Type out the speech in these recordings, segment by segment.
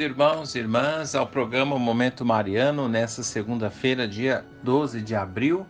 Irmãos e irmãs, ao programa Momento Mariano, nessa segunda-feira, dia 12 de abril.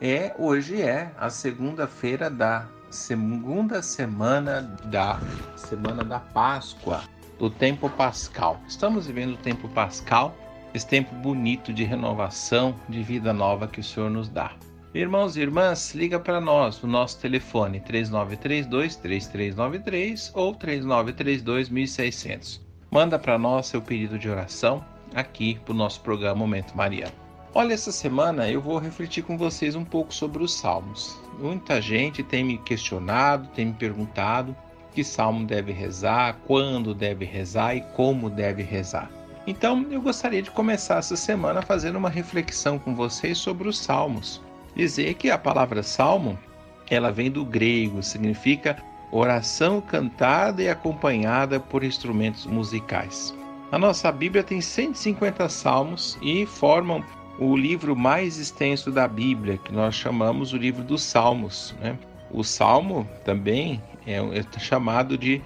É, hoje é a segunda-feira da segunda semana da semana da Páscoa, do tempo pascal. Estamos vivendo o tempo pascal, esse tempo bonito de renovação, de vida nova que o Senhor nos dá. Irmãos e irmãs, liga para nós, o nosso telefone 3932 3393 ou 3932 1600 manda para nós seu pedido de oração aqui para o nosso programa Momento Mariano. Olha, essa semana eu vou refletir com vocês um pouco sobre os salmos. Muita gente tem me questionado, tem me perguntado que salmo deve rezar, quando deve rezar e como deve rezar. Então, eu gostaria de começar essa semana fazendo uma reflexão com vocês sobre os salmos. Dizer que a palavra salmo, ela vem do grego, significa oração cantada e acompanhada por instrumentos musicais. A nossa Bíblia tem 150 salmos e formam o livro mais extenso da Bíblia, que nós chamamos o livro dos Salmos. Né? O Salmo também é, é chamado de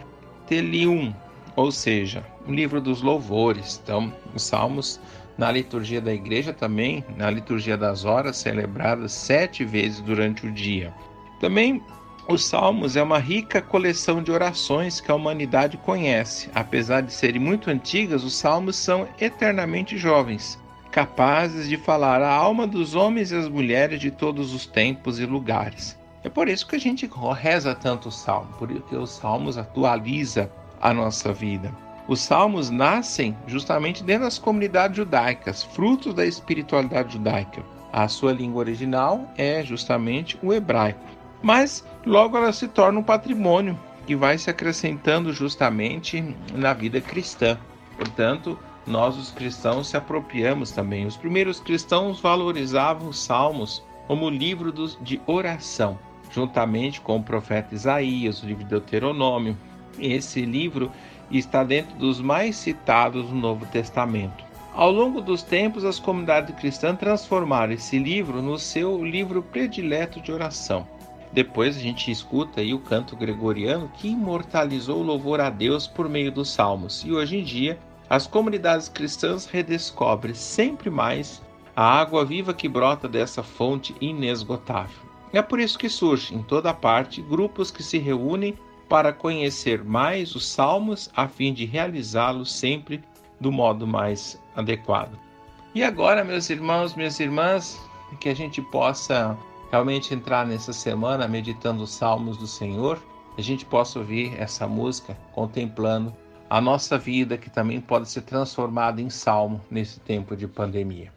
Telium, ou seja, um livro dos louvores. Então, os Salmos na liturgia da igreja também, na liturgia das horas, celebradas sete vezes durante o dia. Também os Salmos é uma rica coleção de orações que a humanidade conhece. Apesar de serem muito antigas, os Salmos são eternamente jovens, capazes de falar a alma dos homens e as mulheres de todos os tempos e lugares. É por isso que a gente reza tanto o Salmo, porque os Salmos atualiza a nossa vida. Os Salmos nascem justamente dentro das comunidades judaicas, frutos da espiritualidade judaica. A sua língua original é justamente o hebraico mas logo ela se torna um patrimônio que vai se acrescentando justamente na vida cristã. Portanto, nós os cristãos se apropriamos também. Os primeiros cristãos valorizavam os salmos como livro de oração, juntamente com o profeta Isaías, o livro de Deuteronômio. Esse livro está dentro dos mais citados no Novo Testamento. Ao longo dos tempos, as comunidades cristãs transformaram esse livro no seu livro predileto de oração. Depois a gente escuta aí o canto gregoriano que imortalizou o louvor a Deus por meio dos salmos. E hoje em dia, as comunidades cristãs redescobrem sempre mais a água viva que brota dessa fonte inesgotável. É por isso que surge em toda parte grupos que se reúnem para conhecer mais os salmos a fim de realizá-los sempre do modo mais adequado. E agora, meus irmãos, minhas irmãs, que a gente possa realmente entrar nessa semana meditando os salmos do Senhor, a gente possa ouvir essa música contemplando a nossa vida que também pode ser transformada em salmo nesse tempo de pandemia.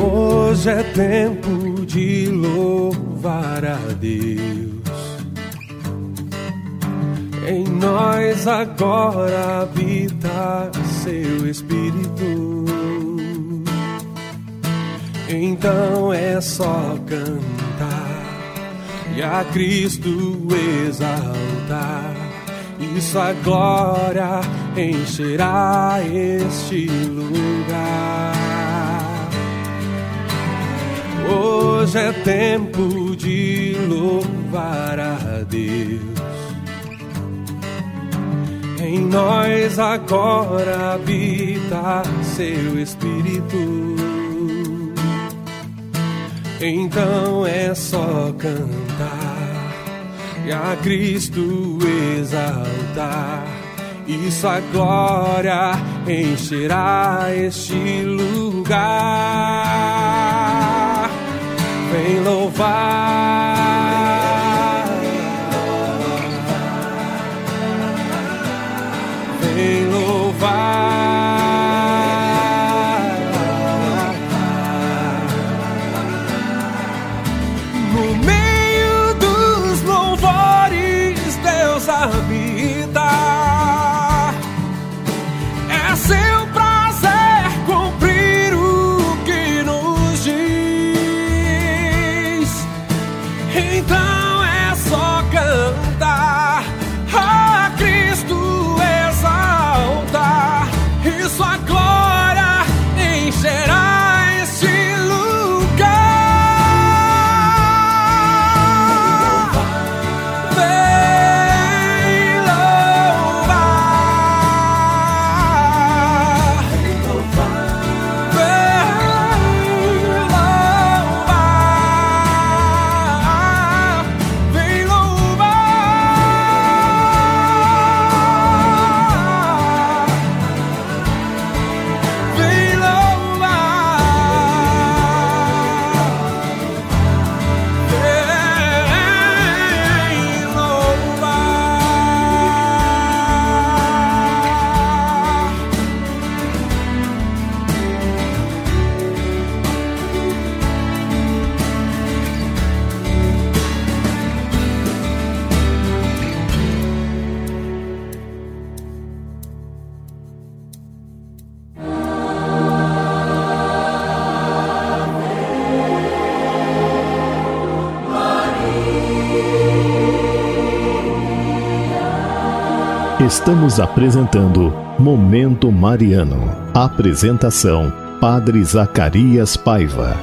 Hoje é tempo de louvar a Deus. Em nós agora habita seu Espírito. Então é só cantar e a Cristo exaltar. Isso a glória encherá este lugar. Hoje é tempo de louvar a Deus. Em nós agora habita seu Espírito. Então é só cantar e a Cristo exaltar. Isso a glória encherá este lugar vem louvar, Estamos apresentando Momento Mariano. Apresentação: Padre Zacarias Paiva.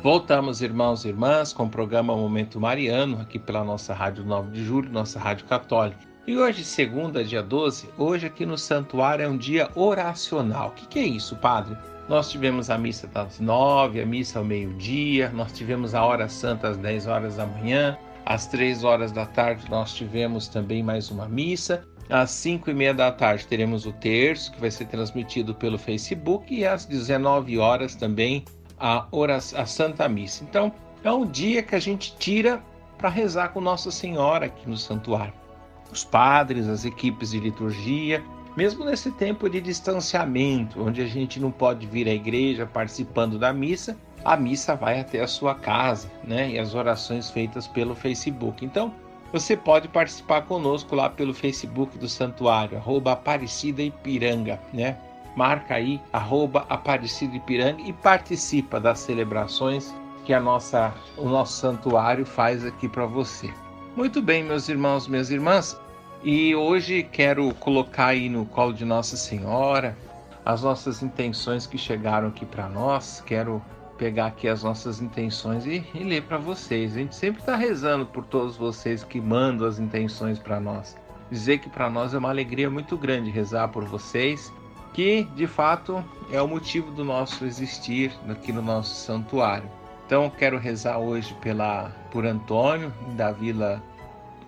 Voltamos, irmãos e irmãs, com o programa Momento Mariano, aqui pela nossa Rádio 9 de Julho, nossa Rádio Católica. E hoje, segunda, dia 12, hoje aqui no Santuário é um dia oracional. O que, que é isso, padre? Nós tivemos a missa das nove, a missa ao meio-dia, nós tivemos a hora santa às 10 horas da manhã, às 3 horas da tarde nós tivemos também mais uma missa. Às 5 e meia da tarde teremos o terço, que vai ser transmitido pelo Facebook, e às 19 horas também a, oração, a Santa Missa. Então, é um dia que a gente tira para rezar com Nossa Senhora aqui no santuário. Os padres, as equipes de liturgia, mesmo nesse tempo de distanciamento, onde a gente não pode vir à igreja participando da missa, a missa vai até a sua casa, né? E as orações feitas pelo Facebook. Então, você pode participar conosco lá pelo Facebook do Santuário, arroba Aparecida Ipiranga, né? Marca aí, arroba Aparecida Ipiranga e participa das celebrações que a nossa, o nosso santuário faz aqui para você. Muito bem, meus irmãos, minhas irmãs, e hoje quero colocar aí no colo de Nossa Senhora as nossas intenções que chegaram aqui para nós. Quero pegar aqui as nossas intenções e, e ler para vocês. A gente sempre está rezando por todos vocês que mandam as intenções para nós. Dizer que para nós é uma alegria muito grande rezar por vocês, que de fato é o motivo do nosso existir aqui no nosso santuário. Então quero rezar hoje pela por Antônio da Vila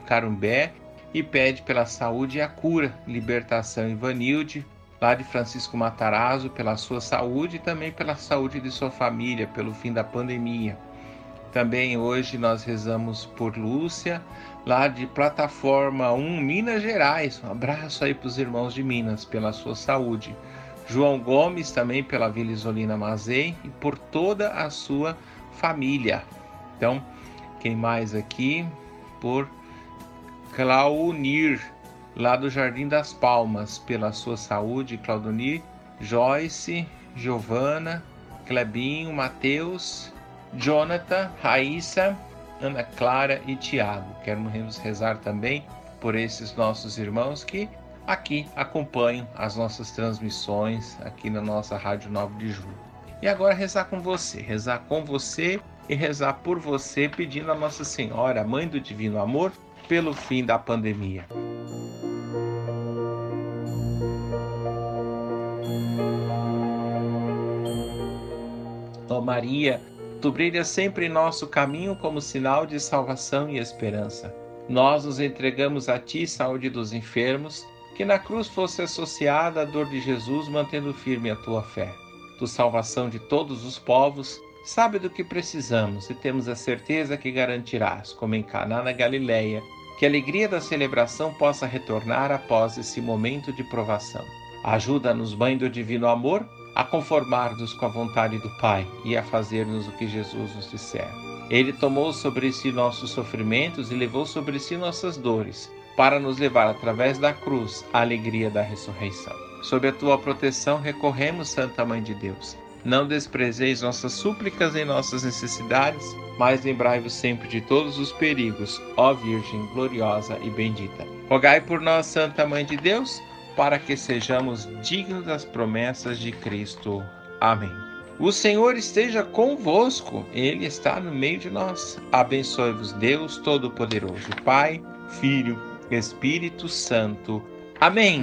Carumbé e pede pela saúde e a cura, libertação Ivanilde, lá de Francisco Matarazzo, pela sua saúde e também pela saúde de sua família, pelo fim da pandemia. Também hoje nós rezamos por Lúcia, lá de Plataforma 1, Minas Gerais. Um abraço aí para os irmãos de Minas, pela sua saúde. João Gomes, também pela Vila Isolina Mazei e por toda a sua família. Então, quem mais aqui? Por Claunir, lá do Jardim das Palmas, pela sua saúde, Claudonir, Joyce, Giovana, Clebinho, Mateus, Jonathan, Raíssa, Ana Clara e Tiago. Queremos rezar também por esses nossos irmãos que aqui acompanham as nossas transmissões aqui na nossa Rádio 9 de Julho. E agora rezar com você, rezar com você e rezar por você, pedindo a Nossa Senhora, Mãe do Divino Amor, pelo fim da pandemia. Ó Maria, tu brilhas sempre em nosso caminho como sinal de salvação e esperança. Nós nos entregamos a ti, saúde dos enfermos, que na cruz fosse associada a dor de Jesus, mantendo firme a tua fé. Tu, salvação de todos os povos, sabe do que precisamos e temos a certeza que garantirás, como em Caná na Galileia, que a alegria da celebração possa retornar após esse momento de provação. Ajuda-nos, Mãe do Divino Amor, a conformar-nos com a vontade do Pai e a fazer-nos o que Jesus nos disser. Ele tomou sobre si nossos sofrimentos e levou sobre si nossas dores. para nos levar através da cruz à alegria da ressurreição. Sob a tua proteção recorremos, Santa Mãe de Deus. Não desprezeis nossas súplicas em nossas necessidades, mas lembrai-vos sempre de todos os perigos, ó Virgem gloriosa e bendita. Rogai por nós, Santa Mãe de Deus, para que sejamos dignos das promessas de Cristo. Amém. O Senhor esteja convosco, Ele está no meio de nós. Abençoe-vos, Deus Todo-Poderoso, Pai, Filho, Espírito Santo. Amém.